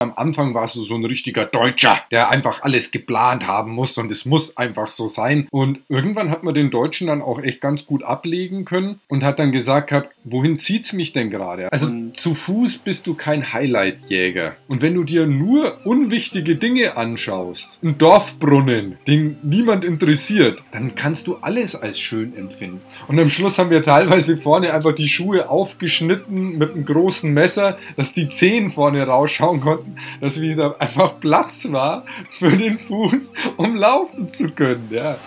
Am Anfang warst du so ein richtiger Deutscher, der einfach alles geplant haben muss und es muss einfach so sein. Und irgendwann hat man den Deutschen dann auch echt ganz gut ablegen können und hat dann gesagt gehabt, wohin zieht's mich denn gerade? Also und zu Fuß bist du kein Highlightjäger. Und wenn du dir nur unwichtige Dinge anschaust, ein Dorfbrunnen, den niemand interessiert, dann kannst du alles als schön empfinden. Und am Schluss haben wir teilweise vorne einfach die Schuhe aufgeschnitten mit einem großen Messer, dass die Zehen vorne rausschauen konnten dass wieder einfach Platz war für den Fuß, um laufen zu können. Ja.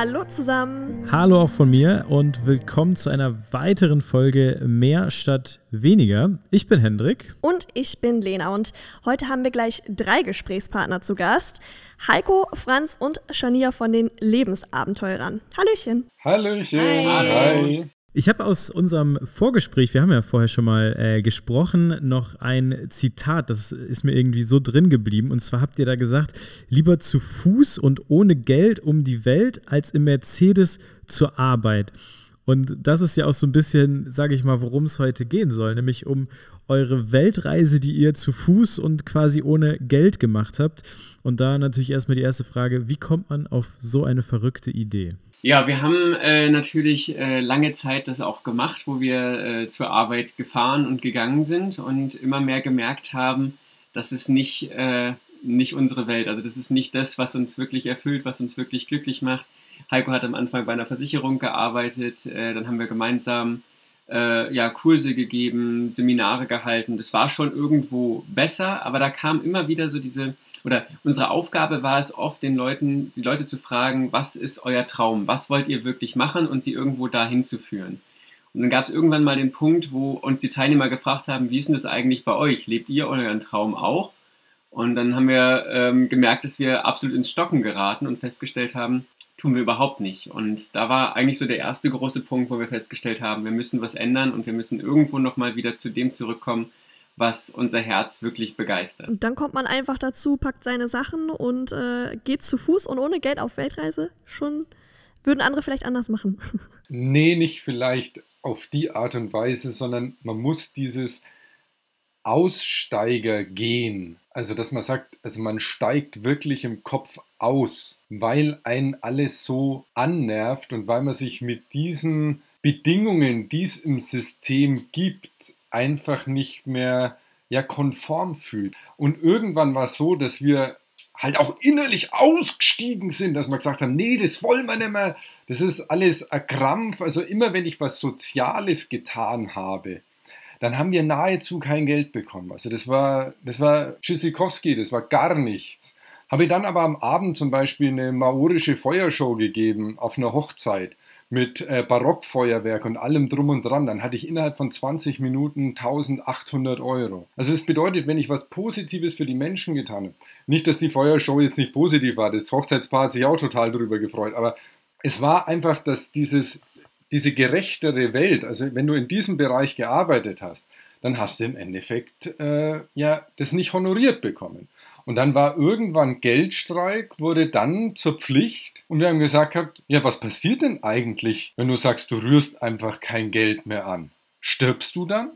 Hallo zusammen. Hallo auch von mir und willkommen zu einer weiteren Folge Mehr statt weniger. Ich bin Hendrik. Und ich bin Lena und heute haben wir gleich drei Gesprächspartner zu Gast. Heiko, Franz und Shania von den Lebensabenteurern. Hallöchen. Hallöchen. Hi. Hi. Ich habe aus unserem Vorgespräch, wir haben ja vorher schon mal äh, gesprochen, noch ein Zitat, das ist mir irgendwie so drin geblieben. Und zwar habt ihr da gesagt, lieber zu Fuß und ohne Geld um die Welt als im Mercedes zur Arbeit. Und das ist ja auch so ein bisschen, sage ich mal, worum es heute gehen soll, nämlich um eure Weltreise, die ihr zu Fuß und quasi ohne Geld gemacht habt. Und da natürlich erstmal die erste Frage, wie kommt man auf so eine verrückte Idee? Ja, wir haben äh, natürlich äh, lange Zeit das auch gemacht, wo wir äh, zur Arbeit gefahren und gegangen sind und immer mehr gemerkt haben, das ist nicht, äh, nicht unsere Welt. Also das ist nicht das, was uns wirklich erfüllt, was uns wirklich glücklich macht. Heiko hat am Anfang bei einer Versicherung gearbeitet, äh, dann haben wir gemeinsam äh, ja, Kurse gegeben, Seminare gehalten. Das war schon irgendwo besser, aber da kam immer wieder so diese oder unsere Aufgabe war es oft, den Leuten, die Leute zu fragen, was ist euer Traum? Was wollt ihr wirklich machen und sie irgendwo dahin zu führen? Und dann gab es irgendwann mal den Punkt, wo uns die Teilnehmer gefragt haben, wie ist denn das eigentlich bei euch? Lebt ihr euren Traum auch? Und dann haben wir ähm, gemerkt, dass wir absolut ins Stocken geraten und festgestellt haben, tun wir überhaupt nicht. Und da war eigentlich so der erste große Punkt, wo wir festgestellt haben, wir müssen was ändern und wir müssen irgendwo nochmal wieder zu dem zurückkommen, was unser Herz wirklich begeistert. Und dann kommt man einfach dazu, packt seine Sachen und äh, geht zu Fuß und ohne Geld auf Weltreise. Schon würden andere vielleicht anders machen. Nee, nicht vielleicht auf die Art und Weise, sondern man muss dieses Aussteiger gehen. Also, dass man sagt, also man steigt wirklich im Kopf aus, weil ein alles so annervt und weil man sich mit diesen Bedingungen, die es im System gibt, einfach nicht mehr ja konform fühlt. Und irgendwann war es so, dass wir halt auch innerlich ausgestiegen sind, dass wir gesagt haben, nee, das wollen wir nicht mehr. Das ist alles ein Krampf. Also immer wenn ich was Soziales getan habe, dann haben wir nahezu kein Geld bekommen. Also das war, das war Tschüssikowski, das war gar nichts. Habe ich dann aber am Abend zum Beispiel eine maorische Feuershow gegeben auf einer Hochzeit mit äh, Barockfeuerwerk und allem drum und dran, dann hatte ich innerhalb von 20 Minuten 1800 Euro. Also es bedeutet, wenn ich was Positives für die Menschen getan habe, nicht, dass die Feuershow jetzt nicht positiv war, das Hochzeitspaar hat sich auch total darüber gefreut, aber es war einfach, dass dieses, diese gerechtere Welt, also wenn du in diesem Bereich gearbeitet hast, dann hast du im Endeffekt äh, ja das nicht honoriert bekommen. Und dann war irgendwann Geldstreik, wurde dann zur Pflicht. Und wir haben gesagt gehabt, ja, was passiert denn eigentlich, wenn du sagst, du rührst einfach kein Geld mehr an? Stirbst du dann?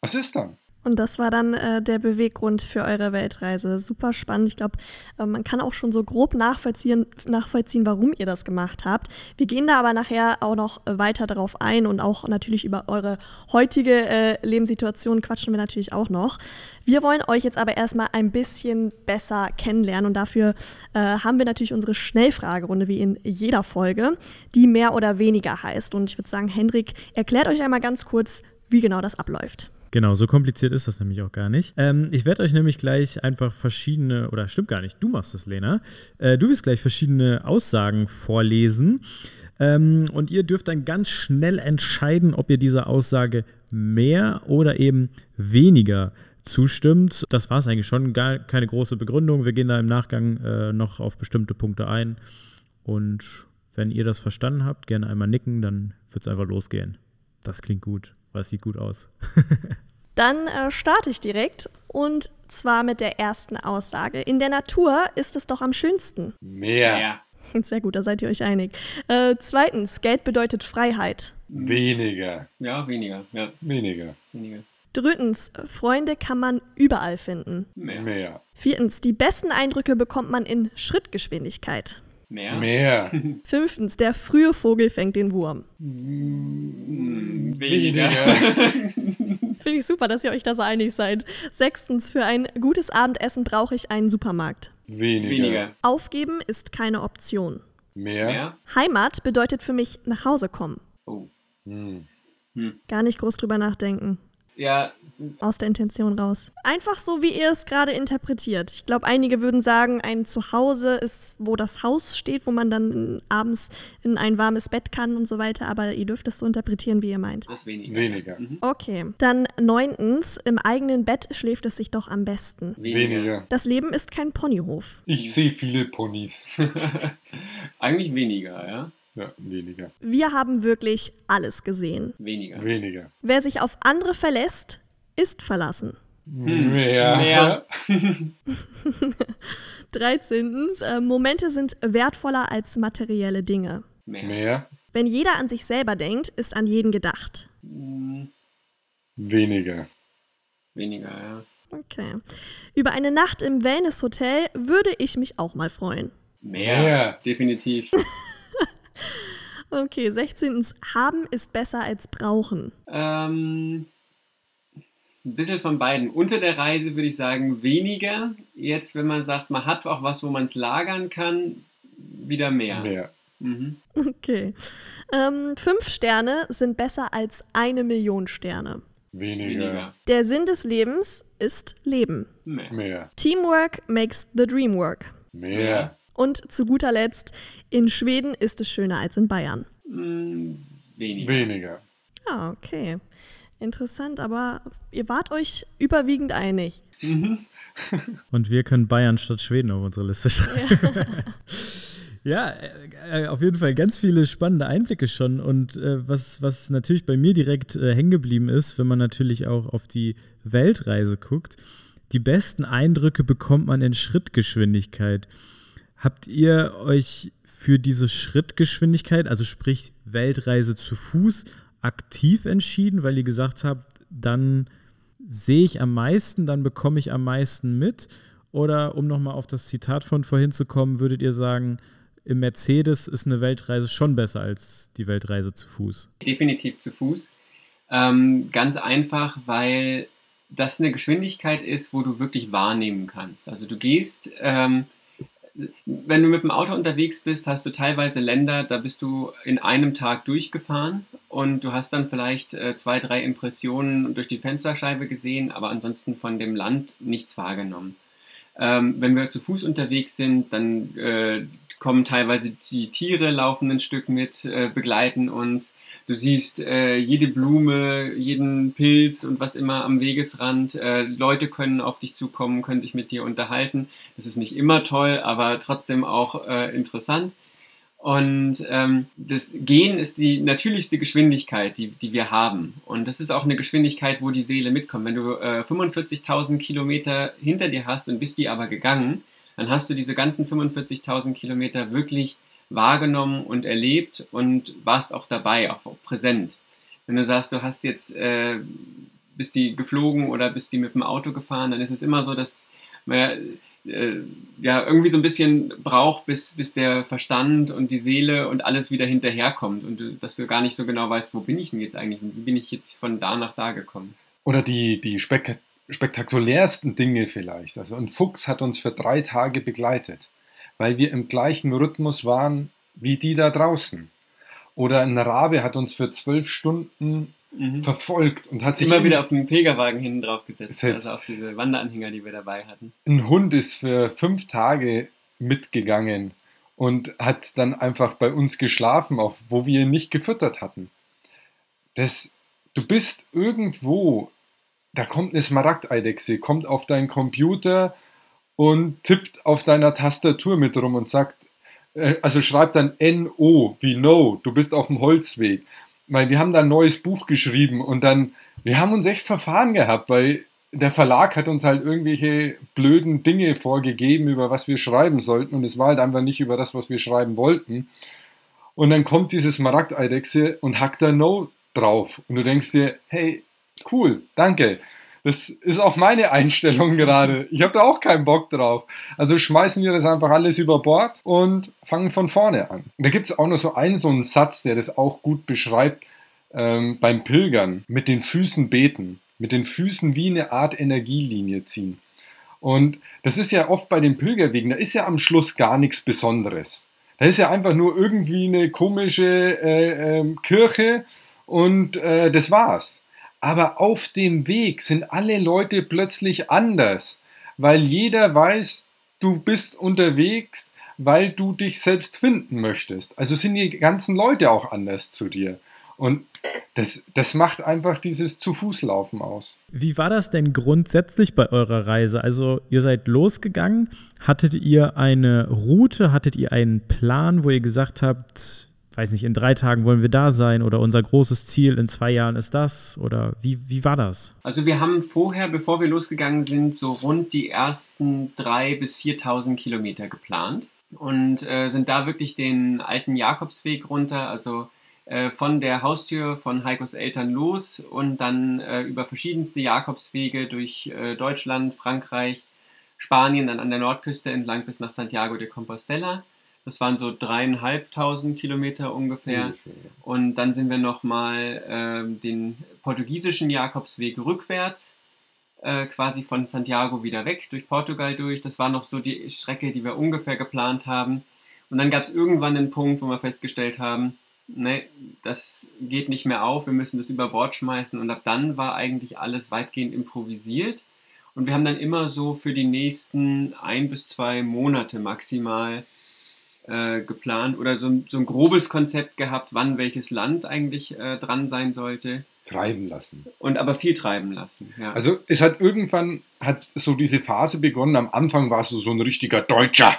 Was ist dann? Und das war dann äh, der Beweggrund für eure Weltreise. Super spannend. Ich glaube, äh, man kann auch schon so grob nachvollziehen, nachvollziehen, warum ihr das gemacht habt. Wir gehen da aber nachher auch noch weiter darauf ein und auch natürlich über eure heutige äh, Lebenssituation quatschen wir natürlich auch noch. Wir wollen euch jetzt aber erstmal ein bisschen besser kennenlernen und dafür äh, haben wir natürlich unsere Schnellfragerunde wie in jeder Folge, die mehr oder weniger heißt. Und ich würde sagen, Hendrik, erklärt euch einmal ganz kurz, wie genau das abläuft. Genau, so kompliziert ist das nämlich auch gar nicht. Ähm, ich werde euch nämlich gleich einfach verschiedene, oder stimmt gar nicht, du machst das, Lena. Äh, du wirst gleich verschiedene Aussagen vorlesen. Ähm, und ihr dürft dann ganz schnell entscheiden, ob ihr dieser Aussage mehr oder eben weniger zustimmt. Das war es eigentlich schon, gar keine große Begründung. Wir gehen da im Nachgang äh, noch auf bestimmte Punkte ein. Und wenn ihr das verstanden habt, gerne einmal nicken, dann wird es einfach losgehen. Das klingt gut, weil es sieht gut aus. Dann äh, starte ich direkt und zwar mit der ersten Aussage. In der Natur ist es doch am schönsten. Mehr. Ja. Sehr gut, da seid ihr euch einig. Äh, zweitens, Geld bedeutet Freiheit. Weniger. Ja, weniger. Ja, Weniger. weniger. Drittens, Freunde kann man überall finden. Mehr. Mehr. Viertens, die besten Eindrücke bekommt man in Schrittgeschwindigkeit. Mehr. Mehr. Fünftens, der frühe Vogel fängt den Wurm. Hm, Weniger. Finde ich super, dass ihr euch da so einig seid. Sechstens, für ein gutes Abendessen brauche ich einen Supermarkt. Weniger. Weniger. Aufgeben ist keine Option. Mehr. Mehr. Heimat bedeutet für mich nach Hause kommen. Oh. Hm. Gar nicht groß drüber nachdenken. Ja, Aus der Intention raus. Einfach so, wie ihr es gerade interpretiert. Ich glaube, einige würden sagen, ein Zuhause ist, wo das Haus steht, wo man dann abends in ein warmes Bett kann und so weiter. Aber ihr dürft es so interpretieren, wie ihr meint. das weniger. Weniger. Mhm. Okay. Dann neuntens, im eigenen Bett schläft es sich doch am besten. Weniger. Das Leben ist kein Ponyhof. Ich sehe viele Ponys. Eigentlich weniger, ja. Ja, weniger. Wir haben wirklich alles gesehen. Weniger. Weniger. Wer sich auf andere verlässt, ist verlassen. Mehr. Mehr. 13. Äh, Momente sind wertvoller als materielle Dinge. Mehr. Mehr. Wenn jeder an sich selber denkt, ist an jeden gedacht. Hm, Weniger. Weniger, ja. Okay. Über eine Nacht im Wellness-Hotel würde ich mich auch mal freuen. Mehr. Mehr. Definitiv. Okay, 16. Haben ist besser als brauchen. ähm, ein bisschen von beiden. Unter der Reise würde ich sagen weniger. Jetzt, wenn man sagt, man hat auch was, wo man es lagern kann, wieder mehr. Mehr. Mhm. Okay. Ähm, fünf Sterne sind besser als eine Million Sterne. Weniger. Weniger. Der Sinn des Lebens ist Leben. Mehr. Mehr. Teamwork makes the dream work. Mehr. Und zu guter Letzt, in Schweden ist es schöner als in Bayern. Hm, weniger. Weniger. Ah, okay. Interessant, aber ihr wart euch überwiegend einig. Und wir können Bayern statt Schweden auf unsere Liste schreiben. Ja, äh, äh, auf jeden Fall ganz viele spannende Einblicke schon. Und äh, was, was natürlich bei mir direkt äh, hängen geblieben ist, wenn man natürlich auch auf die Weltreise guckt, die besten Eindrücke bekommt man in Schrittgeschwindigkeit. Habt ihr euch für diese Schrittgeschwindigkeit, also sprich Weltreise zu Fuß, aktiv entschieden, weil ihr gesagt habt, dann sehe ich am meisten, dann bekomme ich am meisten mit? Oder um nochmal auf das Zitat von vorhin zu kommen, würdet ihr sagen, im Mercedes ist eine Weltreise schon besser als die Weltreise zu Fuß? Definitiv zu Fuß. Ähm, ganz einfach, weil das eine Geschwindigkeit ist, wo du wirklich wahrnehmen kannst. Also du gehst, ähm, wenn du mit dem Auto unterwegs bist, hast du teilweise Länder, da bist du in einem Tag durchgefahren und du hast dann vielleicht äh, zwei, drei Impressionen durch die Fensterscheibe gesehen, aber ansonsten von dem Land nichts wahrgenommen. Ähm, wenn wir zu Fuß unterwegs sind, dann äh, kommen teilweise die Tiere laufen ein Stück mit, äh, begleiten uns. Du siehst äh, jede Blume, jeden Pilz und was immer am Wegesrand. Äh, Leute können auf dich zukommen, können sich mit dir unterhalten. Das ist nicht immer toll, aber trotzdem auch äh, interessant. Und ähm, das Gehen ist die natürlichste Geschwindigkeit, die, die wir haben. Und das ist auch eine Geschwindigkeit, wo die Seele mitkommt. Wenn du äh, 45.000 Kilometer hinter dir hast und bist die aber gegangen, dann hast du diese ganzen 45.000 Kilometer wirklich wahrgenommen und erlebt und warst auch dabei, auch präsent. Wenn du sagst, du hast jetzt, äh, bist die geflogen oder bist die mit dem Auto gefahren, dann ist es immer so, dass man äh, ja irgendwie so ein bisschen braucht, bis, bis der Verstand und die Seele und alles wieder hinterherkommt und du, dass du gar nicht so genau weißt, wo bin ich denn jetzt eigentlich und wie bin ich jetzt von da nach da gekommen. Oder die, die spek spektakulärsten Dinge vielleicht. Also ein Fuchs hat uns für drei Tage begleitet, weil wir im gleichen Rhythmus waren wie die da draußen. Oder ein Rabe hat uns für zwölf Stunden Mhm. verfolgt und hat sich Immer wieder auf den Pilgerwagen hinten drauf gesetzt, Gesetzt. also auf diese Wanderanhänger, die wir dabei hatten. ein Hund ist für fünf Tage mitgegangen und hat dann einfach bei uns geschlafen, auch wo wir ihn nicht gefüttert hatten. Das, du bist irgendwo, da kommt eine Smaragdeidechse, kommt auf deinen Computer und tippt auf deiner Tastatur mit rum und sagt, äh, also schreibt dann N-O, wie No, du bist auf dem Holzweg. Weil wir haben da ein neues Buch geschrieben und dann, wir haben uns echt verfahren gehabt, weil der Verlag hat uns halt irgendwelche blöden Dinge vorgegeben, über was wir schreiben sollten und es war halt einfach nicht über das, was wir schreiben wollten. Und dann kommt dieses Smaragdeidechse und hackt da No drauf und du denkst dir, hey, cool, danke. Das ist auch meine Einstellung gerade. Ich habe da auch keinen Bock drauf. Also schmeißen wir das einfach alles über Bord und fangen von vorne an. Da gibt es auch noch so einen, so einen Satz, der das auch gut beschreibt ähm, beim Pilgern. Mit den Füßen beten. Mit den Füßen wie eine Art Energielinie ziehen. Und das ist ja oft bei den Pilgerwegen, da ist ja am Schluss gar nichts Besonderes. Da ist ja einfach nur irgendwie eine komische äh, äh, Kirche und äh, das war's. Aber auf dem Weg sind alle Leute plötzlich anders, weil jeder weiß, du bist unterwegs, weil du dich selbst finden möchtest. Also sind die ganzen Leute auch anders zu dir. Und das, das macht einfach dieses zu Fuß laufen aus. Wie war das denn grundsätzlich bei eurer Reise? Also ihr seid losgegangen, hattet ihr eine Route, hattet ihr einen Plan, wo ihr gesagt habt, weiß nicht, in drei Tagen wollen wir da sein oder unser großes Ziel in zwei Jahren ist das? Oder wie, wie war das? Also wir haben vorher, bevor wir losgegangen sind, so rund die ersten drei bis 4.000 Kilometer geplant und äh, sind da wirklich den alten Jakobsweg runter, also äh, von der Haustür von Heikos Eltern los und dann äh, über verschiedenste Jakobswege durch äh, Deutschland, Frankreich, Spanien, dann an der Nordküste entlang bis nach Santiago de Compostela das waren so dreieinhalbtausend Kilometer ungefähr. ja. Und dann sind wir nochmal äh, den portugiesischen Jakobsweg rückwärts, äh, quasi von Santiago wieder weg, durch Portugal durch. Das war noch so die Strecke, die wir ungefähr geplant haben. Und dann gab es irgendwann einen Punkt, wo wir festgestellt haben, ne, das geht nicht mehr auf, wir müssen das über Bord schmeißen. Und ab dann war eigentlich alles weitgehend improvisiert. Und wir haben dann immer so für die nächsten ein bis zwei Monate maximal äh, geplant oder so, so, ein grobes Konzept gehabt, wann welches Land eigentlich äh, dran sein sollte. Treiben lassen. Und aber viel treiben lassen, ja. Also es hat irgendwann, hat so diese Phase begonnen, am Anfang warst du so ein richtiger Deutscher,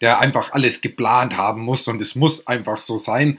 der einfach alles geplant haben muss und es muss einfach so sein.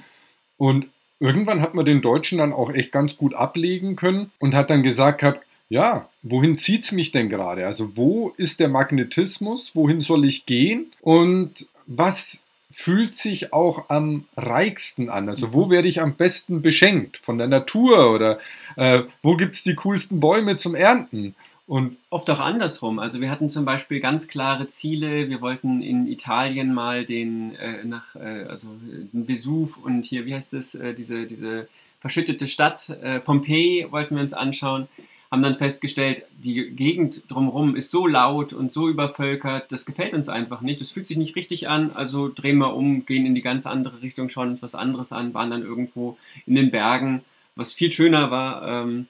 Und irgendwann hat man den Deutschen dann auch echt ganz gut ablegen können und hat dann gesagt gehabt, ja, wohin zieht es mich denn gerade? Also wo ist der Magnetismus? Wohin soll ich gehen? Und was fühlt sich auch am reichsten an? Also wo werde ich am besten beschenkt? Von der Natur oder äh, wo gibt es die coolsten Bäume zum Ernten? Und oft auch andersrum. Also wir hatten zum Beispiel ganz klare Ziele. Wir wollten in Italien mal den äh, nach äh, also den Vesuv und hier wie heißt es äh, diese diese verschüttete Stadt äh, Pompeji wollten wir uns anschauen haben dann festgestellt, die Gegend drumherum ist so laut und so übervölkert, das gefällt uns einfach nicht, das fühlt sich nicht richtig an, also drehen wir um, gehen in die ganz andere Richtung, schauen uns was anderes an, waren dann irgendwo in den Bergen, was viel schöner war. Ähm,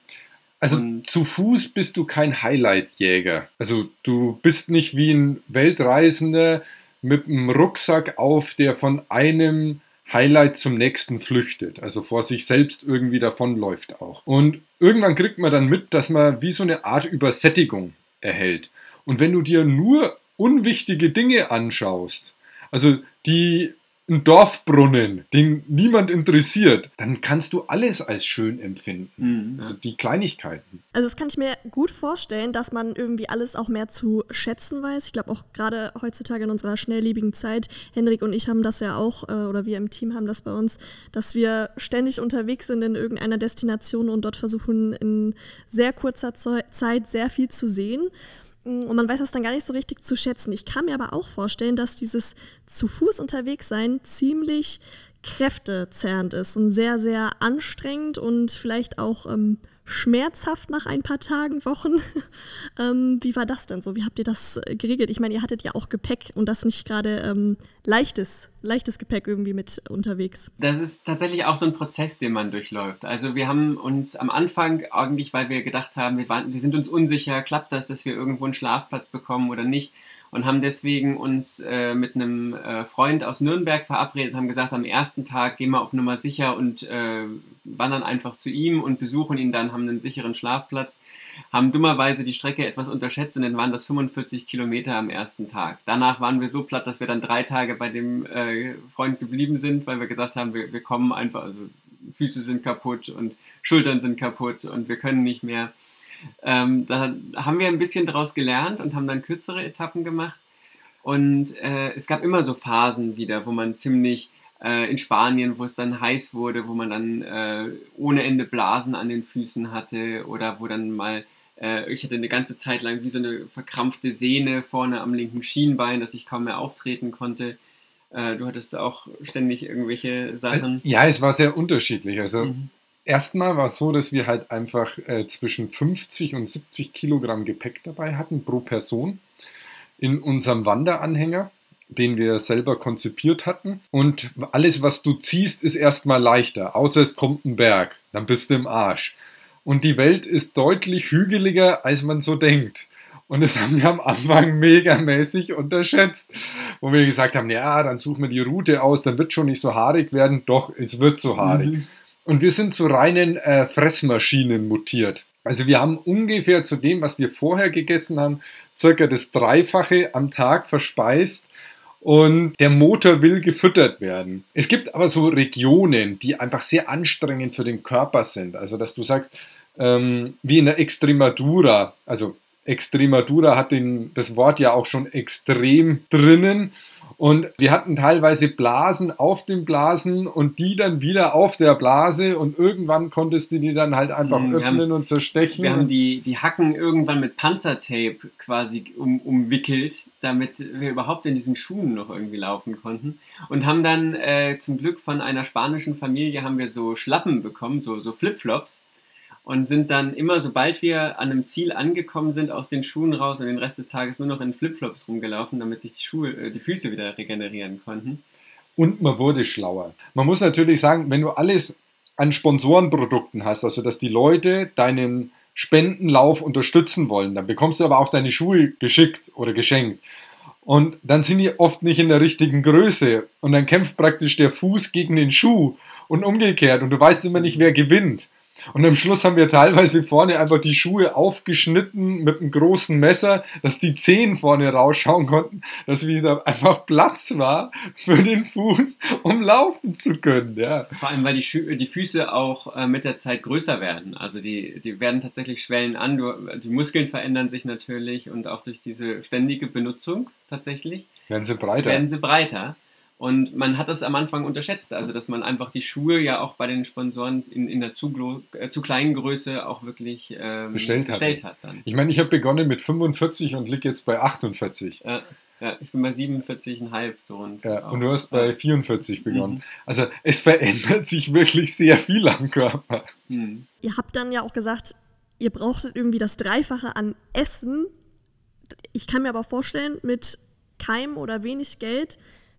also zu Fuß bist du kein Highlight-Jäger. Also du bist nicht wie ein Weltreisender mit einem Rucksack auf, der von einem Highlight zum nächsten flüchtet, also vor sich selbst irgendwie davonläuft auch. Und irgendwann kriegt man dann mit, dass man wie so eine Art Übersättigung erhält. Und wenn du dir nur unwichtige Dinge anschaust, also die ein Dorfbrunnen, den niemand interessiert, dann kannst du alles als schön empfinden. Mhm, also die Kleinigkeiten. Also das kann ich mir gut vorstellen, dass man irgendwie alles auch mehr zu schätzen weiß. Ich glaube auch gerade heutzutage in unserer schnelllebigen Zeit, Henrik und ich haben das ja auch, äh, oder wir im Team haben das bei uns, dass wir ständig unterwegs sind in irgendeiner Destination und dort versuchen in sehr kurzer Zeit sehr viel zu sehen. Und man weiß das dann gar nicht so richtig zu schätzen. Ich kann mir aber auch vorstellen, dass dieses zu Fuß unterwegs sein ziemlich kräftezerrend ist und sehr, sehr anstrengend und vielleicht auch ähm, schmerzhaft nach ein paar Tagen, Wochen. ähm, wie war das denn so? Wie habt ihr das äh, geregelt? Ich meine, ihr hattet ja auch Gepäck und das nicht gerade ähm, leichtes, leichtes Gepäck irgendwie mit unterwegs. Das ist tatsächlich auch so ein Prozess, den man durchläuft. Also wir haben uns am Anfang eigentlich, weil wir gedacht haben, wir, waren, wir sind uns unsicher, klappt das, dass wir irgendwo einen Schlafplatz bekommen oder nicht, und haben deswegen uns äh, mit einem äh, Freund aus Nürnberg verabredet und haben gesagt, am ersten Tag gehen wir auf Nummer sicher und äh, wandern einfach zu ihm und besuchen ihn dann, haben einen sicheren Schlafplatz, haben dummerweise die Strecke etwas unterschätzt und dann waren das 45 Kilometer am ersten Tag. Danach waren wir so platt, dass wir dann drei Tage bei dem äh, Freund geblieben sind, weil wir gesagt haben, wir, wir kommen einfach, also Füße sind kaputt und Schultern sind kaputt und wir können nicht mehr. Ähm, da haben wir ein bisschen daraus gelernt und haben dann kürzere Etappen gemacht. Und äh, es gab immer so Phasen wieder, wo man ziemlich äh, in Spanien, wo es dann heiß wurde, wo man dann äh, ohne Ende Blasen an den Füßen hatte oder wo dann mal, äh, ich hatte eine ganze Zeit lang wie so eine verkrampfte Sehne vorne am linken Schienbein, dass ich kaum mehr auftreten konnte. Äh, du hattest auch ständig irgendwelche Sachen. Äh, ja, es war sehr unterschiedlich. Also mhm. Erstmal war es so, dass wir halt einfach äh, zwischen 50 und 70 Kilogramm Gepäck dabei hatten pro Person in unserem Wanderanhänger, den wir selber konzipiert hatten. Und alles, was du ziehst, ist erstmal leichter, außer es kommt ein Berg, dann bist du im Arsch. Und die Welt ist deutlich hügeliger, als man so denkt. Und das haben wir am Anfang megamäßig unterschätzt, wo wir gesagt haben, ja, dann suchen wir die Route aus, dann wird schon nicht so haarig werden. Doch, es wird so haarig. Mhm. Und wir sind zu reinen äh, Fressmaschinen mutiert. Also wir haben ungefähr zu dem, was wir vorher gegessen haben, circa das Dreifache am Tag verspeist und der Motor will gefüttert werden. Es gibt aber so Regionen, die einfach sehr anstrengend für den Körper sind. Also dass du sagst, ähm, wie in der Extremadura, also Extremadura hat den, das Wort ja auch schon extrem drinnen. Und wir hatten teilweise Blasen auf den Blasen und die dann wieder auf der Blase und irgendwann konntest du die dann halt einfach mhm, öffnen haben, und zerstechen. Wir haben die, die Hacken irgendwann mit Panzertape quasi um, umwickelt, damit wir überhaupt in diesen Schuhen noch irgendwie laufen konnten. Und haben dann äh, zum Glück von einer spanischen Familie haben wir so Schlappen bekommen, so, so Flipflops und sind dann immer, sobald wir an einem Ziel angekommen sind, aus den Schuhen raus und den Rest des Tages nur noch in Flipflops rumgelaufen, damit sich die Schuhe, äh, die Füße wieder regenerieren konnten. Und man wurde schlauer. Man muss natürlich sagen, wenn du alles an Sponsorenprodukten hast, also dass die Leute deinen Spendenlauf unterstützen wollen, dann bekommst du aber auch deine Schuhe geschickt oder geschenkt. Und dann sind die oft nicht in der richtigen Größe. Und dann kämpft praktisch der Fuß gegen den Schuh und umgekehrt. Und du weißt immer nicht, wer gewinnt. Und am Schluss haben wir teilweise vorne einfach die Schuhe aufgeschnitten mit einem großen Messer, dass die Zehen vorne rausschauen konnten, dass wieder einfach Platz war für den Fuß, um laufen zu können. Ja. Vor allem, weil die, Schu die Füße auch äh, mit der Zeit größer werden. Also die, die werden tatsächlich schwellen an. Du, die Muskeln verändern sich natürlich und auch durch diese ständige Benutzung tatsächlich. Werden sie breiter. Werden sie breiter. Und man hat das am Anfang unterschätzt, also dass man einfach die Schuhe ja auch bei den Sponsoren in, in der zu, äh, zu kleinen Größe auch wirklich ähm, bestellt, bestellt hat. Dann. Ich meine, ich habe begonnen mit 45 und liege jetzt bei 48. Ja, ja, ich bin bei 47,5 so und. Ja, und du hast bei 44 begonnen. Mhm. Also es verändert sich wirklich sehr viel am Körper. Mhm. Ihr habt dann ja auch gesagt, ihr brauchtet irgendwie das Dreifache an Essen. Ich kann mir aber vorstellen, mit keinem oder wenig Geld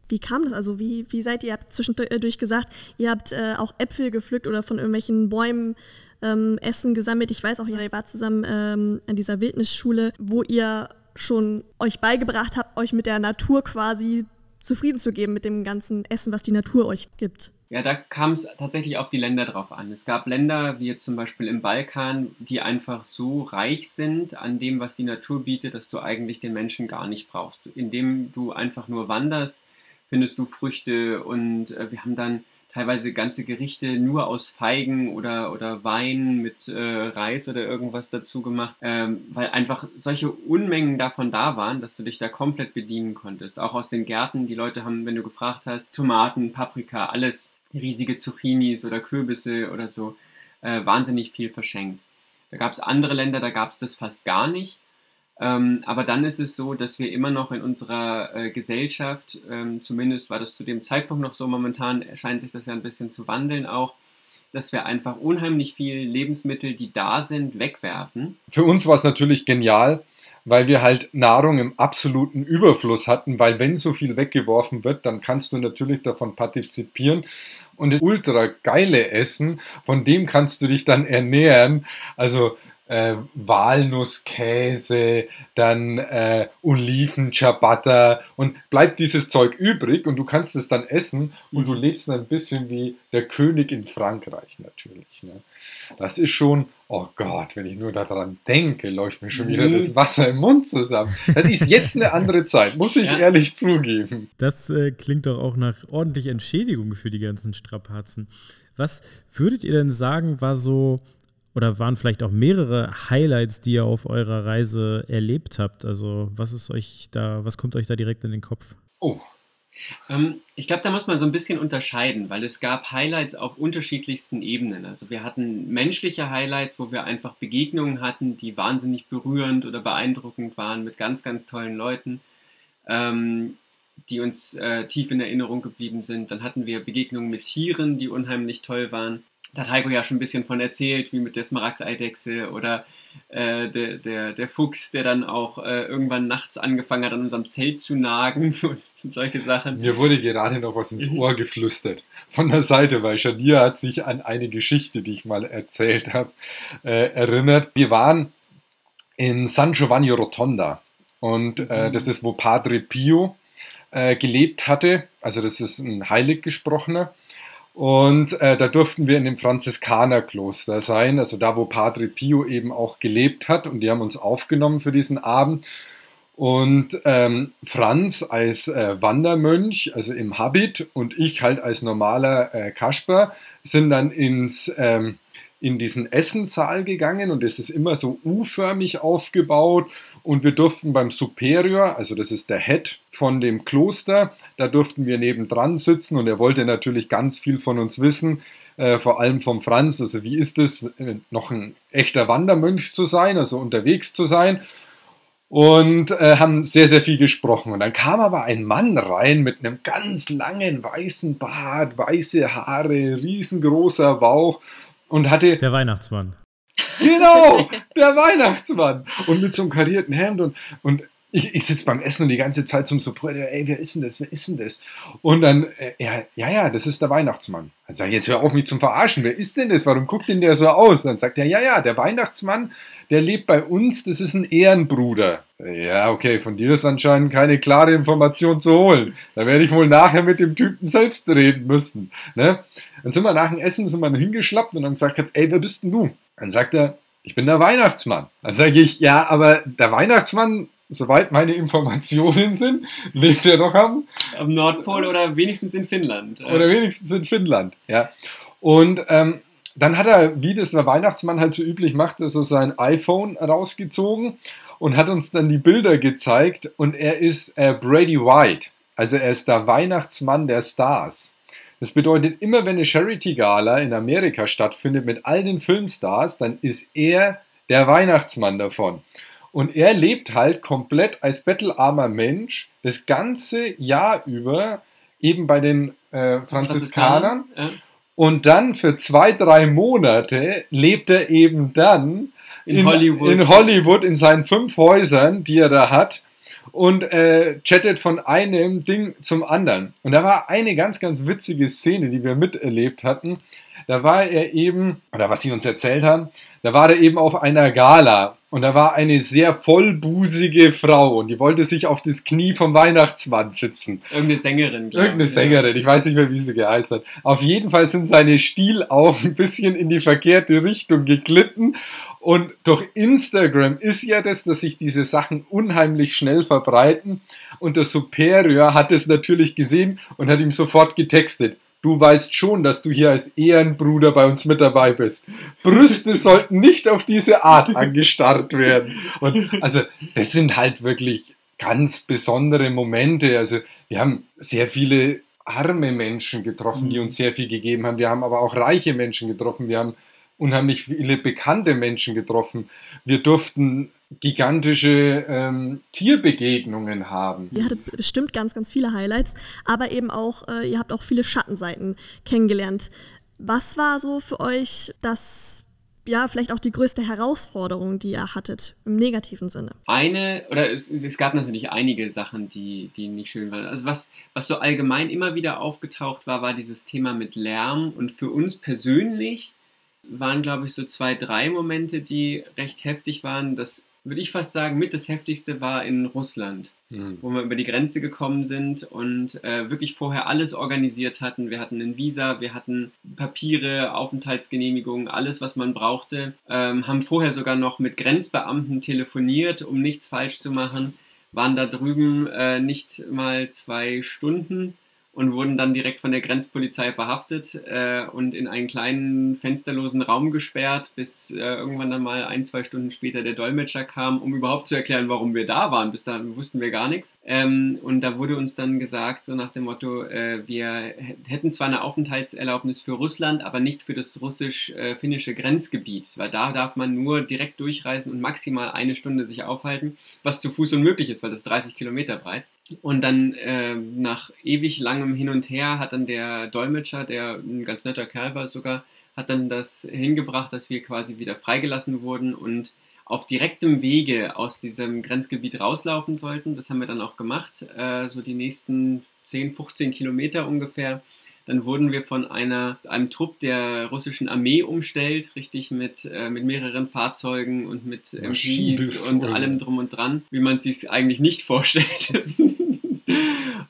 wie kam das? Also wie, wie seid ihr, ihr habt zwischendurch gesagt, ihr habt äh, auch Äpfel gepflückt oder von irgendwelchen Bäumen ähm, Essen gesammelt. Ich weiß auch, ihr wart zusammen ähm, an dieser Wildnisschule, wo ihr schon euch beigebracht habt, euch mit der Natur quasi zufrieden zu geben, mit dem ganzen Essen, was die Natur euch gibt. Ja, da kam es tatsächlich auf die Länder drauf an. Es gab Länder, wie zum Beispiel im Balkan, die einfach so reich sind an dem, was die Natur bietet, dass du eigentlich den Menschen gar nicht brauchst. Indem du einfach nur wanderst, findest du Früchte und äh, wir haben dann teilweise ganze Gerichte nur aus Feigen oder, oder Wein mit äh, Reis oder irgendwas dazu gemacht, ähm, weil einfach solche Unmengen davon da waren, dass du dich da komplett bedienen konntest. Auch aus den Gärten, die Leute haben, wenn du gefragt hast, Tomaten, Paprika, alles riesige Zucchinis oder Kürbisse oder so, äh, wahnsinnig viel verschenkt. Da gab es andere Länder, da gab es das fast gar nicht. Ähm, aber dann ist es so, dass wir immer noch in unserer äh, Gesellschaft, ähm, zumindest war das zu dem Zeitpunkt noch so, momentan scheint sich das ja ein bisschen zu wandeln auch, dass wir einfach unheimlich viel Lebensmittel, die da sind, wegwerfen. Für uns war es natürlich genial, weil wir halt Nahrung im absoluten Überfluss hatten, weil wenn so viel weggeworfen wird, dann kannst du natürlich davon partizipieren und das ultra geile Essen, von dem kannst du dich dann ernähren. Also äh, Walnusskäse, dann äh, Oliven, Ciabatta und bleibt dieses Zeug übrig und du kannst es dann essen und du Mhm. lebst dann ein bisschen wie der König in Frankreich natürlich. Ne? Das ist schon, oh Gott, wenn ich nur daran denke, läuft mir schon wieder Mhm. das Wasser im Mund zusammen. Das ist jetzt eine andere Zeit, muss ich Ja. ehrlich zugeben. Das äh, klingt doch auch nach ordentlicher Entschädigung für die ganzen Strapazen. Was würdet ihr denn sagen, war so, oder waren vielleicht auch mehrere Highlights, die ihr auf eurer Reise erlebt habt? Also, was ist euch da, was kommt euch da direkt in den Kopf? Oh, Ähm, ich glaube, da muss man so ein bisschen unterscheiden, weil es gab Highlights auf unterschiedlichsten Ebenen. Also wir hatten menschliche Highlights, wo wir einfach Begegnungen hatten, die wahnsinnig berührend oder beeindruckend waren mit ganz, ganz tollen Leuten, ähm, die uns äh, tief in Erinnerung geblieben sind. Dann hatten wir Begegnungen mit Tieren, die unheimlich toll waren. Da hat Heiko ja schon ein bisschen von erzählt, wie mit der Smaragdeidechse oder äh, der, der, der Fuchs, der dann auch äh, irgendwann nachts angefangen hat, an unserem Zelt zu nagen und solche Sachen. Mir wurde gerade noch was ins. Ohr geflüstert von der Seite, weil Shania hat sich an eine Geschichte, die ich mal erzählt habe, äh, erinnert. Wir waren in San Giovanni Rotonda und äh, Mhm. das ist, wo Padre Pio äh, gelebt hatte. Also das ist ein Heiliggesprochener. Und äh, da durften wir in dem Franziskanerkloster sein, also da, wo Padre Pio eben auch gelebt hat. Und die haben uns aufgenommen für diesen Abend. Und ähm, Franz als äh, Wandermönch, also im Habit, und ich halt als normaler äh, Kasper, sind dann ins, ähm, in diesen Essenssaal gegangen und es ist immer so U-förmig aufgebaut und wir durften beim Superior, also das ist der Head von dem Kloster, da durften wir nebendran sitzen und er wollte natürlich ganz viel von uns wissen, äh, vor allem vom Franz, also wie ist es, äh, noch ein echter Wandermönch zu sein, also unterwegs zu sein und äh, haben sehr, sehr viel gesprochen. Und dann kam aber ein Mann rein mit einem ganz langen weißen Bart, weiße Haare, riesengroßer Bauch und hatte Der Weihnachtsmann. Genau, der Weihnachtsmann. Und mit so einem karierten Hemd und, und ich, ich sitze beim Essen und die ganze Zeit zum Support, ey, wer ist denn das, wer ist denn das? Und dann, äh, ja, ja, das ist der Weihnachtsmann. Dann sage ich, jetzt hör auf mich zum Verarschen, wer ist denn das, warum guckt denn der so aus? Dann sagt er, ja, ja, der Weihnachtsmann, der lebt bei uns, das ist ein Ehrenbruder. Ja, okay, von dir ist anscheinend keine klare Information zu holen. Da werde ich wohl nachher mit dem Typen selbst reden müssen. Ne? Dann sind wir nach dem Essen, sind wir hingeschlappt und haben gesagt, ey, wer bist denn du? Dann sagt er, ich bin der Weihnachtsmann. Dann sage ich, ja, aber der Weihnachtsmann, soweit meine Informationen sind, lebt er doch am, Am Nordpol oder wenigstens in Finnland. Oder wenigstens in Finnland. Ja. Und ähm, dann hat er, wie das der Weihnachtsmann halt so üblich macht, also sein iPhone rausgezogen und hat uns dann die Bilder gezeigt und er ist äh, Brady White. Also er ist der Weihnachtsmann der Stars. Das bedeutet, immer wenn eine Charity-Gala in Amerika stattfindet mit all den Filmstars, dann ist er der Weihnachtsmann davon. Und er lebt halt komplett als bettelarmer Mensch das ganze Jahr über eben bei den äh, Franziskanern. Ja. Und dann für zwei, drei Monate lebt er eben dann In Hollywood. in Hollywood in seinen fünf Häusern, die er da hat und äh, chattet von einem Ding zum anderen. Und da war eine ganz, ganz witzige Szene, die wir miterlebt hatten. Da war er eben, oder was sie uns erzählt haben, da war er eben auf einer Gala und da war eine sehr vollbusige Frau und die wollte sich auf das Knie vom Weihnachtsmann sitzen. Irgendeine Sängerin, glaub Irgendeine Sängerin, ich weiß nicht mehr, wie sie geheißen hat. Auf jeden Fall sind seine Stielaugen ein bisschen in die verkehrte Richtung geglitten. Und durch Instagram ist ja das, dass sich diese Sachen unheimlich schnell verbreiten. Und der Superior hat es natürlich gesehen und hat ihm sofort getextet. Du weißt schon, dass du hier als Ehrenbruder bei uns mit dabei bist. Brüste sollten nicht auf diese Art angestarrt werden. Und also, das sind halt wirklich ganz besondere Momente. Also, wir haben sehr viele arme Menschen getroffen, die uns sehr viel gegeben haben. Wir haben aber auch reiche Menschen getroffen. Wir haben unheimlich viele bekannte Menschen getroffen. Wir durften gigantische ähm, Tierbegegnungen haben. Ihr hattet bestimmt ganz, ganz viele Highlights, aber eben auch, äh, ihr habt auch viele Schattenseiten kennengelernt. Was war so für euch das, ja, vielleicht auch die größte Herausforderung, die ihr hattet, im negativen Sinne? eine, oder es, es gab natürlich einige Sachen, die, die nicht schön waren. Also was, was so allgemein immer wieder aufgetaucht war, war dieses Thema mit Lärm und für uns persönlich waren, glaube ich, so zwei, drei Momente, die recht heftig waren. Das würde ich fast sagen, mit das heftigste war in Russland, mhm. wo wir über die Grenze gekommen sind und äh, wirklich vorher alles organisiert hatten. Wir hatten ein Visa, wir hatten Papiere, Aufenthaltsgenehmigungen, alles, was man brauchte. Ähm, haben vorher sogar noch mit Grenzbeamten telefoniert, um nichts falsch zu machen. Waren da drüben äh, nicht mal zwei Stunden und wurden dann direkt von der Grenzpolizei verhaftet äh, und in einen kleinen fensterlosen Raum gesperrt, bis äh, irgendwann dann mal ein, zwei Stunden später der Dolmetscher kam, um überhaupt zu erklären, warum wir da waren. Bis dahin wussten wir gar nichts. Ähm, und da wurde uns dann gesagt, so nach dem Motto, äh, wir hätten zwar eine Aufenthaltserlaubnis für Russland, aber nicht für das russisch-finnische Grenzgebiet, weil da darf man nur direkt durchreisen und maximal eine Stunde sich aufhalten, was zu Fuß unmöglich ist, weil das 30 Kilometer breit. Und dann äh, nach ewig langem Hin und Her hat dann der Dolmetscher, der ein ganz netter Kerl war sogar, hat dann das hingebracht, dass wir quasi wieder freigelassen wurden und auf direktem Wege aus diesem Grenzgebiet rauslaufen sollten. Das haben wir dann auch gemacht, äh, so die nächsten 10, 15 Kilometer ungefähr. Dann wurden wir von einer, einem Trupp der russischen Armee umstellt, richtig mit, äh, mit mehreren Fahrzeugen und mit MPs und allem drum und dran, wie man es sich eigentlich nicht vorstellt.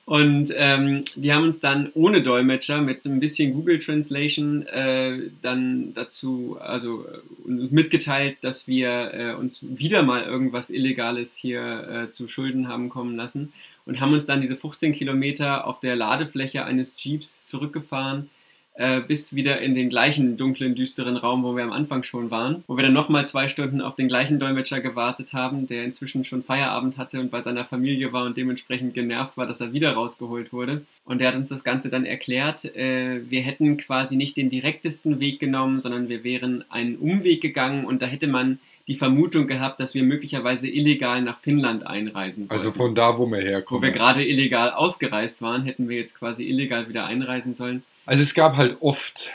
Und ähm, die haben uns dann ohne Dolmetscher mit ein bisschen Google Translation äh, dann dazu, also äh, mitgeteilt, dass wir äh, uns wieder mal irgendwas Illegales hier äh, zu Schulden haben kommen lassen und haben uns dann diese 15 Kilometer auf der Ladefläche eines Jeeps zurückgefahren äh, bis wieder in den gleichen dunklen, düsteren Raum, wo wir am Anfang schon waren, wo wir dann nochmal zwei Stunden auf den gleichen Dolmetscher gewartet haben, der inzwischen schon Feierabend hatte und bei seiner Familie war und dementsprechend genervt war, dass er wieder rausgeholt wurde. Und der hat uns das Ganze dann erklärt, äh, wir hätten quasi nicht den direktesten Weg genommen, sondern wir wären einen Umweg gegangen und da hätte man die Vermutung gehabt, dass wir möglicherweise illegal nach Finnland einreisen wollten. Also von da, wo wir herkommen. Wo wir gerade illegal ausgereist waren, hätten wir jetzt quasi illegal wieder einreisen sollen. Also es gab halt oft,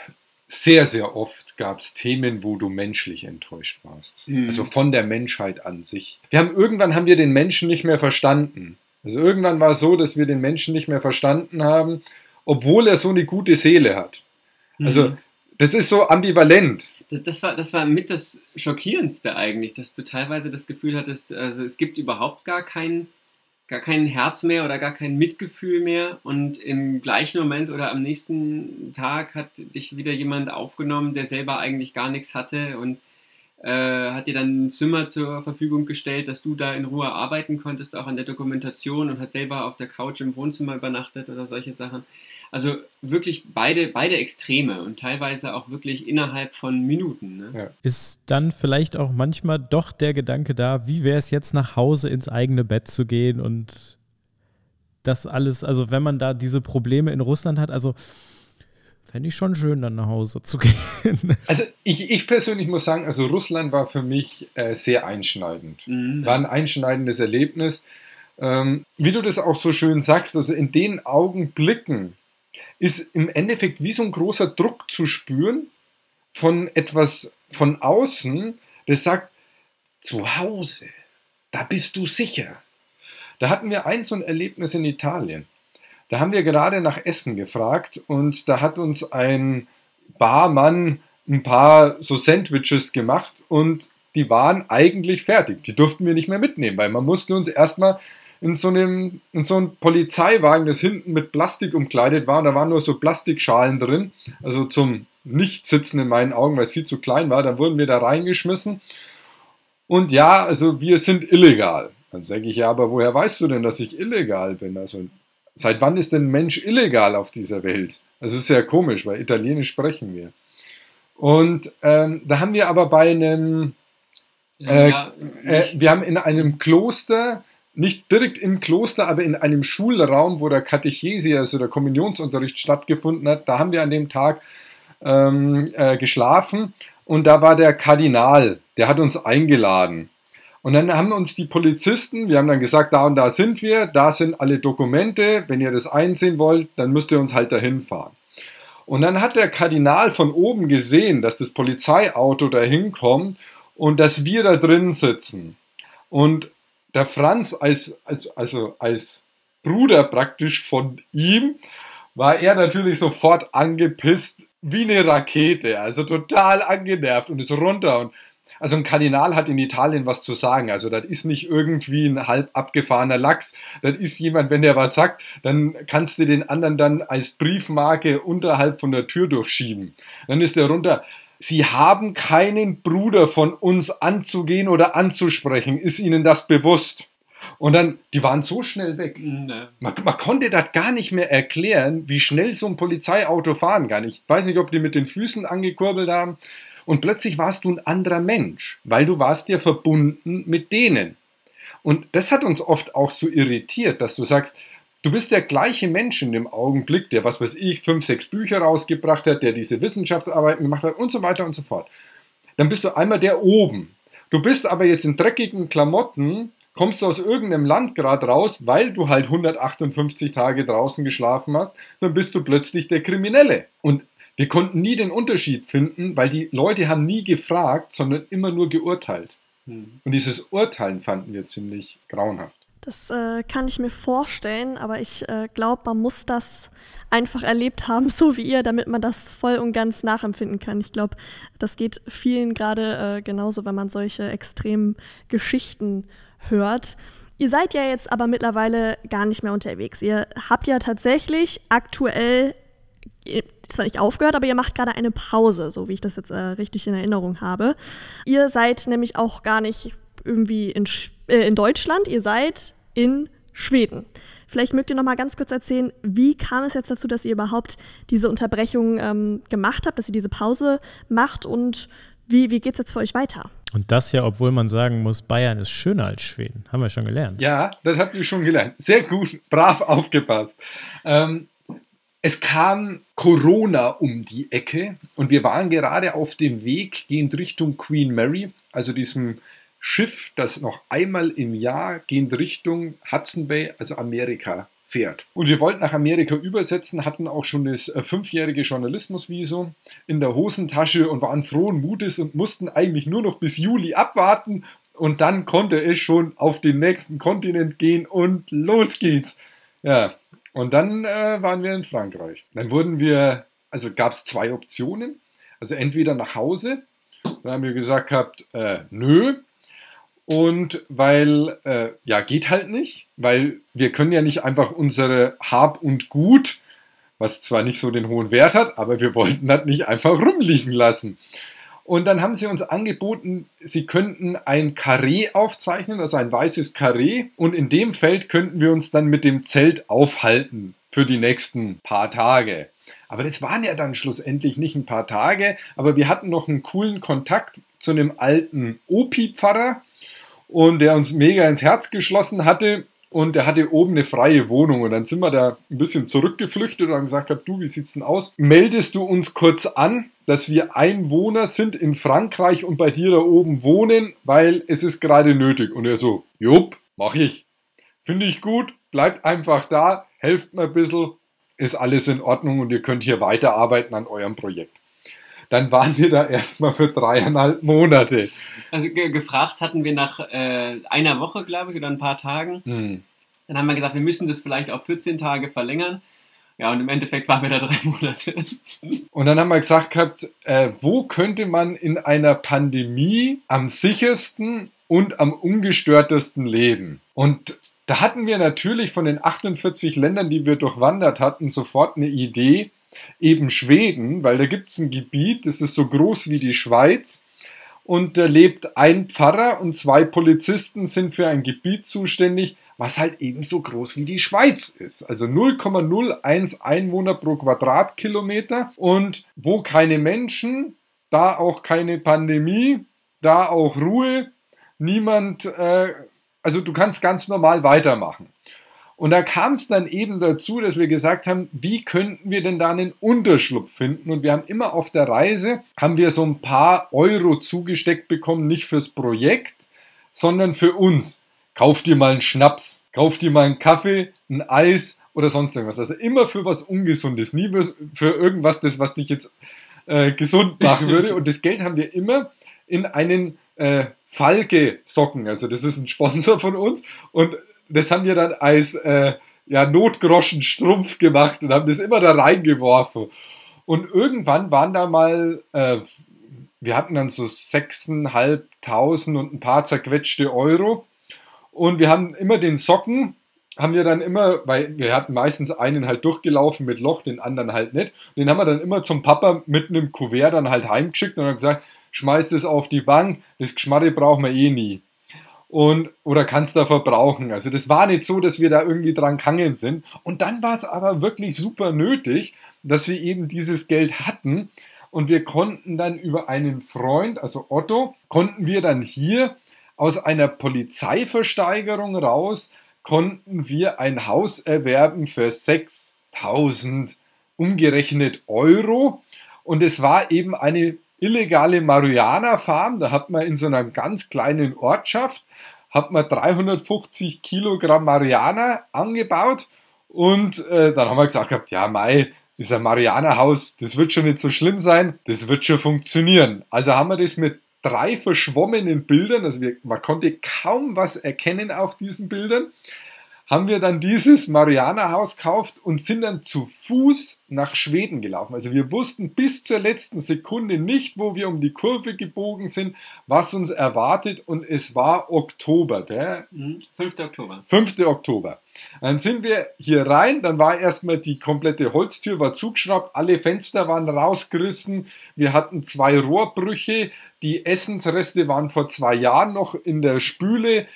sehr, sehr oft gab es Themen, wo du menschlich enttäuscht warst. Mhm. Also von der Menschheit an sich. Wir haben irgendwann haben wir den Menschen nicht mehr verstanden. Also irgendwann war es so, dass wir den Menschen nicht mehr verstanden haben, obwohl er so eine gute Seele hat. Also mhm. das ist so ambivalent. Das, das, war, das war mit das Schockierendste eigentlich, dass du teilweise das Gefühl hattest, also es gibt überhaupt gar keinen gar kein Herz mehr oder gar kein Mitgefühl mehr und im gleichen Moment oder am nächsten Tag hat dich wieder jemand aufgenommen, der selber eigentlich gar nichts hatte und äh, hat dir dann ein Zimmer zur Verfügung gestellt, dass du da in Ruhe arbeiten konntest, auch an der Dokumentation und hat selber auf der Couch im Wohnzimmer übernachtet oder solche Sachen. Also wirklich beide, beide Extreme und teilweise auch wirklich innerhalb von Minuten. Ne? Ja. Ist dann vielleicht auch manchmal doch der Gedanke da, wie wäre es jetzt nach Hause ins eigene Bett zu gehen und das alles, also wenn man da diese Probleme in Russland hat, also fände ich schon schön, dann nach Hause zu gehen. Also ich, ich persönlich muss sagen, also Russland war für mich äh, sehr einschneidend. Mhm, war ein einschneidendes Erlebnis. Ähm, wie du das auch so schön sagst, also in den Augenblicken, ist im Endeffekt wie so ein großer Druck zu spüren von etwas von außen, das sagt, zu Hause, da bist du sicher. Da hatten wir ein so ein Erlebnis in Italien. Da haben wir gerade nach Essen gefragt und da hat uns ein Barmann ein paar so Sandwiches gemacht und die waren eigentlich fertig. Die durften wir nicht mehr mitnehmen, weil man musste uns erstmal in so einem, in so einem Polizeiwagen, das hinten mit Plastik umkleidet war. Und da waren nur so Plastikschalen drin, also zum Nicht-Sitzen in meinen Augen, weil es viel zu klein war. Dann wurden wir da reingeschmissen. Und ja, also wir sind illegal. Dann sage ich, ja, aber woher weißt du denn, dass ich illegal bin? Also seit wann ist denn Mensch illegal auf dieser Welt? Das ist sehr komisch, weil Italienisch sprechen wir. Und ähm, da haben wir aber bei einem, äh, ja, äh, wir haben in einem Kloster nicht direkt im Kloster, aber in einem Schulraum, wo der Katechese, also der Kommunionsunterricht stattgefunden hat. Da haben wir an dem Tag ähm, äh, geschlafen und da war der Kardinal, der hat uns eingeladen. Und dann haben uns die Polizisten, wir haben dann gesagt, da und da sind wir, da sind alle Dokumente, wenn ihr das einsehen wollt, dann müsst ihr uns halt dahin fahren. Und dann hat der Kardinal von oben gesehen, dass das Polizeiauto dahin kommt und dass wir da drin sitzen. Und der Franz als, als, also als Bruder praktisch von ihm, war er natürlich sofort angepisst, wie eine Rakete, also total angenervt und ist runter und also ein Kardinal hat in Italien was zu sagen. Also das ist nicht irgendwie ein halb abgefahrener Lachs. Das ist jemand, wenn der was sagt, dann kannst du den anderen dann als Briefmarke unterhalb von der Tür durchschieben. Dann ist der runter. Sie haben keinen Bruder von uns anzugehen oder anzusprechen. Ist Ihnen das bewusst? Und dann, die waren so schnell weg. Nee. Man, man, konnte das gar nicht mehr erklären, wie schnell so ein Polizeiauto fahren kann. Ich weiß nicht, ob die mit den Füßen angekurbelt haben. Und plötzlich warst du ein anderer Mensch, weil du warst ja verbunden mit denen. Und das hat uns oft auch so irritiert, dass du sagst, du bist der gleiche Mensch in dem Augenblick, der, was weiß ich, fünf, sechs Bücher rausgebracht hat, der diese Wissenschaftsarbeiten gemacht hat und so weiter und so fort. Dann bist du einmal der oben. Du bist aber jetzt in dreckigen Klamotten, kommst du aus irgendeinem Land gerade raus, weil du halt 158 Tage draußen geschlafen hast, dann bist du plötzlich der Kriminelle. Und wir konnten nie den Unterschied finden, weil die Leute haben nie gefragt, sondern immer nur geurteilt. Hm. Und dieses Urteilen fanden wir ziemlich grauenhaft. Das äh, kann ich mir vorstellen, aber ich äh, glaube, man muss das einfach erlebt haben, so wie ihr, damit man das voll und ganz nachempfinden kann. Ich glaube, das geht vielen gerade äh, genauso, wenn man solche extremen Geschichten hört. Ihr seid ja jetzt aber mittlerweile gar nicht mehr unterwegs. Ihr habt ja tatsächlich aktuell zwar nicht aufgehört, aber ihr macht gerade eine Pause, so wie ich das jetzt äh, richtig in Erinnerung habe. Ihr seid nämlich auch gar nicht irgendwie in, äh, in Deutschland, ihr seid in Schweden. Vielleicht mögt ihr noch mal ganz kurz erzählen, wie kam es jetzt dazu, dass ihr überhaupt diese Unterbrechung ähm, gemacht habt, dass ihr diese Pause macht und wie, wie geht es jetzt für euch weiter? Und das ja, obwohl man sagen muss, Bayern ist schöner als Schweden. Haben wir schon gelernt. Ja, das habt ihr schon gelernt. Sehr gut, brav aufgepasst. Ähm, es kam Corona um die Ecke und wir waren gerade auf dem Weg gehend Richtung Queen Mary, also diesem Schiff, das noch einmal im Jahr gehend Richtung Hudson Bay, also Amerika, fährt. Und wir wollten nach Amerika übersetzen, hatten auch schon das äh, fünfjährige Journalismusvisum in der Hosentasche und waren frohen Mutes und mussten eigentlich nur noch bis Juli abwarten und dann konnte es schon auf den nächsten Kontinent gehen und los geht's. Ja, und dann äh, waren wir in Frankreich. Dann wurden wir, also gab es zwei Optionen. Also entweder nach Hause, dann haben wir gesagt gehabt, äh, nö. Und weil, äh, ja, geht halt nicht, weil wir können ja nicht einfach unsere Hab und Gut, was zwar nicht so den hohen Wert hat, aber wir wollten das nicht einfach rumliegen lassen. Und dann haben sie uns angeboten, sie könnten ein Karree aufzeichnen, also ein weißes Karree. Und in dem Feld könnten wir uns dann mit dem Zelt aufhalten für die nächsten paar Tage. Aber das waren ja dann schlussendlich nicht ein paar Tage, aber wir hatten noch einen coolen Kontakt zu einem alten Opi-Pfarrer und der uns mega ins Herz geschlossen hatte und er hatte oben eine freie Wohnung und dann sind wir da ein bisschen zurückgeflüchtet und haben gesagt, du, wie sieht's denn aus? Meldest du uns kurz an, dass wir Einwohner sind in Frankreich und bei dir da oben wohnen, weil es ist gerade nötig. Und er so, jupp, mach ich. Finde ich gut, bleibt einfach da, helft mir ein bisschen, ist alles in Ordnung und ihr könnt hier weiterarbeiten an eurem Projekt dann waren wir da erstmal für dreieinhalb Monate. Also ge gefragt hatten wir nach äh, einer Woche, glaube ich, oder ein paar Tagen. Hm. Dann haben wir gesagt, wir müssen das vielleicht auf 14 Tage verlängern. Ja, und im Endeffekt waren wir da drei Monate. Und dann haben wir gesagt gehabt, äh, wo könnte man in einer Pandemie am sichersten und am ungestörtesten leben? Und da hatten wir natürlich von den 48 Ländern, die wir durchwandert hatten, sofort eine Idee, eben Schweden, weil da gibt es ein Gebiet, das ist so groß wie die Schweiz und da lebt ein Pfarrer und zwei Polizisten sind für ein Gebiet zuständig, was halt eben so groß wie die Schweiz ist. Also 0,01 Einwohner pro Quadratkilometer und wo keine Menschen, da auch keine Pandemie, da auch Ruhe, niemand, äh, also du kannst ganz normal weitermachen. Und da kam es dann eben dazu, dass wir gesagt haben, wie könnten wir denn da einen Unterschlupf finden? Und wir haben immer auf der Reise, haben wir so ein paar Euro zugesteckt bekommen, nicht fürs Projekt, sondern für uns. Kauf dir mal einen Schnaps, kauf dir mal einen Kaffee, ein Eis oder sonst irgendwas. Also immer für was Ungesundes, nie für irgendwas, das, was dich jetzt äh, gesund machen würde. Und das Geld haben wir immer in einen äh, Falke-Socken. Also das ist ein Sponsor von uns. Und das haben wir dann als äh, ja, Notgroschen Strumpf gemacht und haben das immer da reingeworfen. Und irgendwann waren da mal, äh, wir hatten dann so 6.500 und ein paar zerquetschte Euro. Und wir haben immer den Socken, haben wir dann immer, weil wir hatten meistens einen halt durchgelaufen mit Loch, den anderen halt nicht. Den haben wir dann immer zum Papa mit einem Kuvert dann halt heimgeschickt und haben gesagt, schmeißt es auf die Bank, das Geschmarre brauchen wir eh nie. Und, oder kannst da verbrauchen. Also das war nicht so, dass wir da irgendwie dran kangen sind. Und dann war es aber wirklich super nötig, dass wir eben dieses Geld hatten. Und wir konnten dann über einen Freund, also Otto, konnten wir dann hier aus einer Polizeiversteigerung raus konnten wir ein Haus erwerben für 6000 umgerechnet Euro. Und es war eben eine illegale Marihuana-Farm. Da hat man in so einer ganz kleinen Ortschaft hat man 350 Kilogramm Marihuana angebaut. Und äh, dann haben wir gesagt gehabt, ja, Mai, dieser Marihuana-Haus, das wird schon nicht so schlimm sein, das wird schon funktionieren. Also haben wir das mit drei verschwommenen Bildern, also wir, man konnte kaum was erkennen auf diesen Bildern, haben wir dann dieses Mariana-Haus gekauft und sind dann zu Fuß nach Schweden gelaufen. Also wir wussten bis zur letzten Sekunde nicht, wo wir um die Kurve gebogen sind, was uns erwartet und es war Oktober. Der 5. Mhm. Oktober. 5. Oktober. Dann sind wir hier rein, dann war erstmal die komplette Holztür war zugeschraubt, alle Fenster waren rausgerissen, wir hatten zwei Rohrbrüche, die Essensreste waren vor zwei Jahren noch in der Spüle,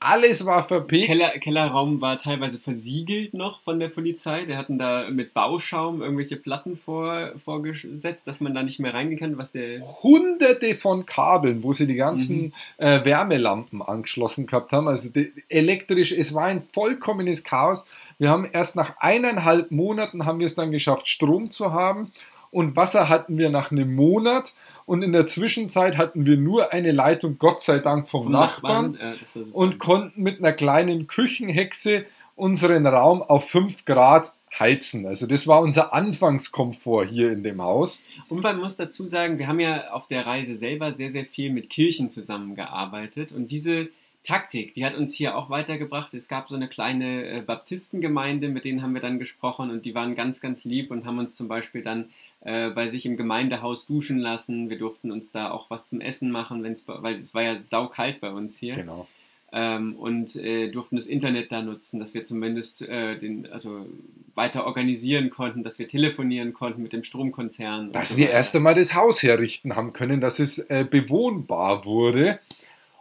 alles war verpegt. Keller, Kellerraum war teilweise versiegelt noch von der Polizei. Die hatten da mit Bauschaum irgendwelche Platten vor, vorgesetzt, dass man da nicht mehr reingehen kann, was der. Hunderte von Kabeln, wo sie die ganzen mhm. äh, Wärmelampen angeschlossen gehabt haben. Also die, elektrisch, es war ein vollkommenes Chaos. Wir haben erst nach eineinhalb Monaten haben wir es dann geschafft, Strom zu haben und Wasser hatten wir nach einem Monat und in der Zwischenzeit hatten wir nur eine Leitung, Gott sei Dank, vom, vom Nachbarn, Nachbarn. Äh, und konnten mit einer kleinen Küchenhexe unseren Raum auf 5 Grad heizen. Also das war unser Anfangskomfort hier in dem Haus. Und man muss dazu sagen, wir haben ja auf der Reise selber sehr, sehr viel mit Kirchen zusammengearbeitet und diese Taktik, die hat uns hier auch weitergebracht. Es gab so eine kleine äh, Baptistengemeinde, mit denen haben wir dann gesprochen und die waren ganz, ganz lieb und haben uns zum Beispiel dann äh, bei sich im Gemeindehaus duschen lassen. Wir durften uns da auch was zum Essen machen, wenn's, weil es war ja saukalt bei uns hier. Genau. Ähm, und äh, durften das Internet da nutzen, dass wir zumindest äh, den, also weiter organisieren konnten, dass wir telefonieren konnten mit dem Stromkonzern. Dass so wir erst einmal das Haus herrichten haben können, dass es äh, bewohnbar wurde.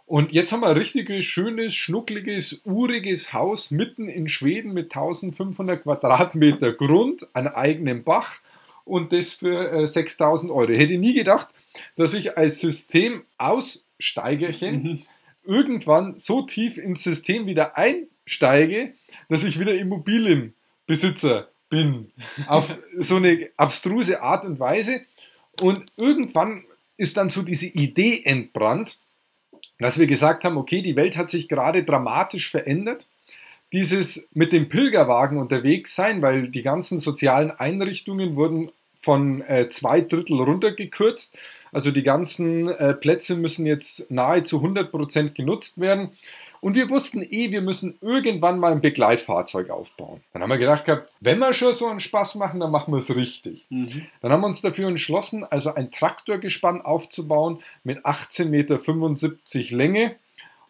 Und jetzt haben wir ein richtiges, schönes, schnuckliges, uriges Haus mitten in Schweden mit 1500 Quadratmeter Grund, einem eigenen Bach und das für äh, 6000 Euro. Ich hätte nie gedacht, dass ich als Systemaussteigerchen mhm. irgendwann so tief ins System wieder einsteige, dass ich wieder Immobilienbesitzer bin. Auf so eine abstruse Art und Weise. Und irgendwann ist dann so diese Idee entbrannt, dass wir gesagt haben, okay, die Welt hat sich gerade dramatisch verändert. Dieses mit dem Pilgerwagen unterwegs sein, weil die ganzen sozialen Einrichtungen wurden von äh, zwei Drittel runtergekürzt. Also die ganzen äh, Plätze müssen jetzt nahezu 100% genutzt werden. Und wir wussten eh, wir müssen irgendwann mal ein Begleitfahrzeug aufbauen. Dann haben wir gedacht gehabt, wenn wir schon so einen Spaß machen, dann machen wir es richtig. Mhm. Dann haben wir uns dafür entschlossen, also ein Traktorgespann aufzubauen mit 18,75 Meter Länge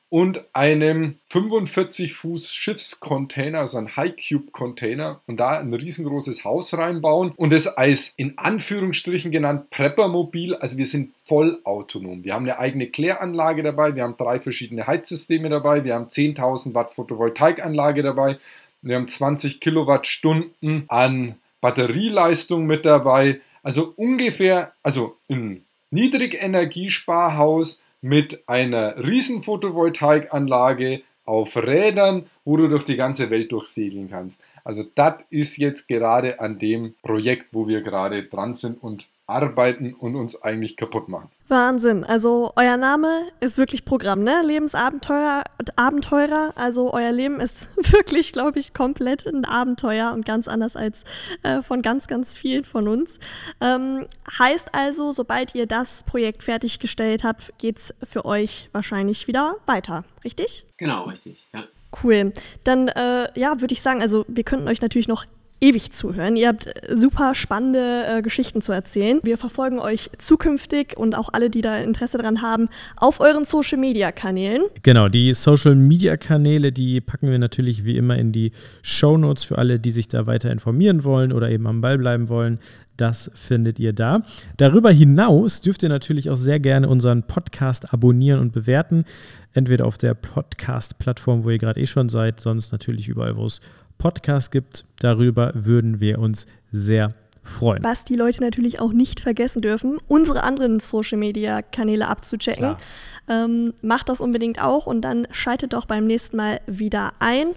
und einem 45 Fuß Schiffscontainer, also ein High Cube Container und da ein riesengroßes Haus reinbauen und es als in Anführungsstrichen genannt Preppermobil, also wir sind voll autonom. Wir haben eine eigene Kläranlage dabei, wir haben drei verschiedene Heizsysteme dabei, wir haben 10.000 Watt Photovoltaikanlage dabei, wir haben 20 Kilowattstunden an Batterieleistung mit dabei, also ungefähr, also ein Niedrigenergiesparhaus mit einer riesen Photovoltaikanlage auf Rädern, wo du durch die ganze Welt durchsegeln kannst. Also das ist jetzt gerade an dem Projekt, wo wir gerade dran sind und arbeiten und uns eigentlich kaputt machen. Wahnsinn. Also euer Name ist wirklich Programm, ne? Lebensabenteurer, Abenteurer. Also euer Leben ist wirklich, glaube ich, komplett ein Abenteuer und ganz anders als äh, von ganz, ganz vielen von uns. Ähm, heißt also, sobald ihr das Projekt fertiggestellt habt, geht es für euch wahrscheinlich wieder weiter, richtig? Genau, richtig, ja. Cool. Dann, äh, ja, würde ich sagen, also wir könnten euch natürlich noch ewig zuhören. Ihr habt super spannende äh, Geschichten zu erzählen. Wir verfolgen euch zukünftig und auch alle, die da Interesse daran haben, auf euren Social Media Kanälen. Genau, die Social Media Kanäle, die packen wir natürlich wie immer in die Show Notes für alle, die sich da weiter informieren wollen oder eben am Ball bleiben wollen. Das findet ihr da. Darüber hinaus dürft ihr natürlich auch sehr gerne unseren Podcast abonnieren und bewerten. Entweder auf der Podcast-Plattform, wo ihr gerade eh schon seid, sonst natürlich überall, wo es Podcasts gibt. Darüber würden wir uns sehr freuen. Was die Leute natürlich auch nicht vergessen dürfen, unsere anderen Social-Media-Kanäle abzuchecken. Ähm, macht das unbedingt auch und dann schaltet doch beim nächsten Mal wieder ein.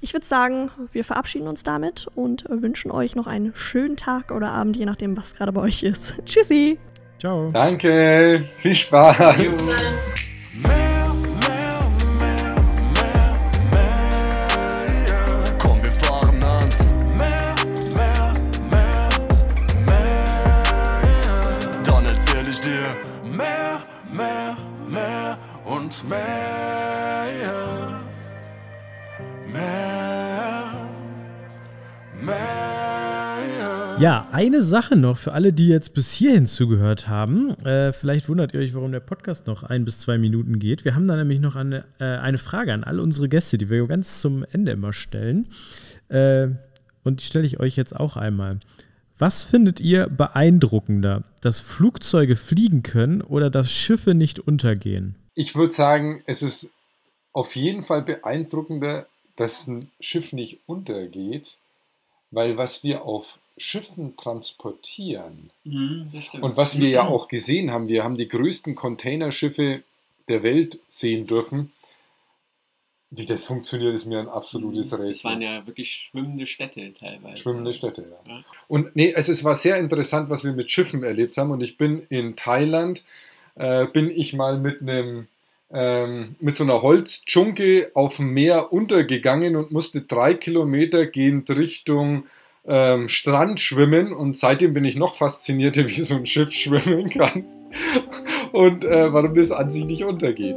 Ich würde sagen, wir verabschieden uns damit und wünschen euch noch einen schönen Tag oder Abend, je nachdem, was gerade bei euch ist. Tschüssi. Ciao. Danke, viel Spaß. Mehr, mehr, und mehr. Mehr, mehr. Ja, eine Sache noch für alle, die jetzt bis hierhin zugehört haben. Äh, vielleicht wundert ihr euch, warum der Podcast noch ein bis zwei Minuten geht. Wir haben da nämlich noch eine, äh, eine Frage an all unsere Gäste, die wir ganz zum Ende immer stellen. Äh, und die stelle ich euch jetzt auch einmal. Was findet ihr beeindruckender, dass Flugzeuge fliegen können oder dass Schiffe nicht untergehen? Ich würde sagen, es ist auf jeden Fall beeindruckender, dass ein Schiff nicht untergeht, weil was wir auf Schiffen transportieren Mhm, und was wir ja auch gesehen haben, wir haben die größten Containerschiffe der Welt sehen dürfen. Wie das funktioniert, ist mir ein absolutes Das Rätsel. waren ja wirklich schwimmende Städte teilweise. Schwimmende Städte, ja. Ja. Und nee, also es war sehr interessant, was wir mit Schiffen erlebt haben. Und ich bin in Thailand, äh, bin ich mal mit einem ähm, mit so einer Holzdschunke auf dem Meer untergegangen und musste drei Kilometer gehend Richtung ähm, Strand schwimmen. Und seitdem bin ich noch faszinierter, wie so ein Schiff schwimmen kann und äh, warum das an sich nicht untergeht.